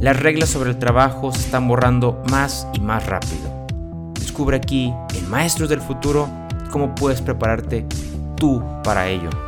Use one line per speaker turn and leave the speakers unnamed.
las reglas sobre el trabajo se están borrando más y más rápido. Descubre aquí en Maestros del Futuro cómo puedes prepararte tú para ello.